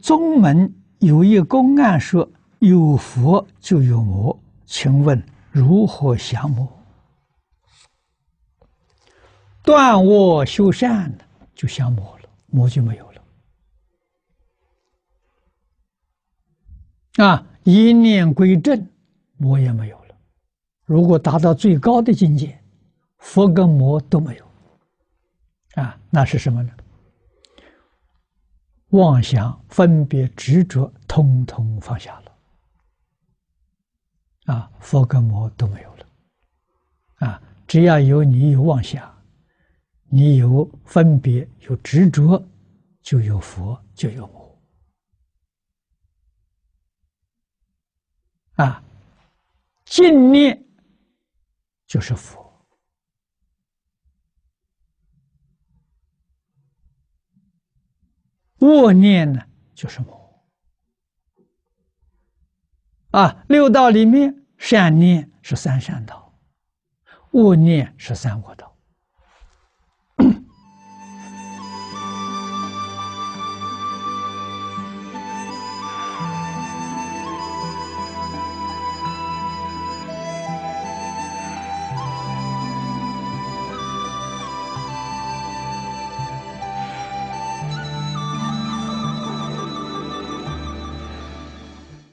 宗门有一公案说，有佛就有魔，请问如何降魔？断恶修善就降魔了，魔就没有了。啊，一念归正，魔也没有了。如果达到最高的境界，佛跟魔都没有。啊，那是什么呢？妄想、分别、执着，通通放下了。啊，佛跟魔都没有了。啊，只要有你有妄想，你有分别、有执着，就有佛，就有魔。啊，净念就是佛。恶念呢，就是魔啊。六道里面，善念是三善道，恶念是三恶道。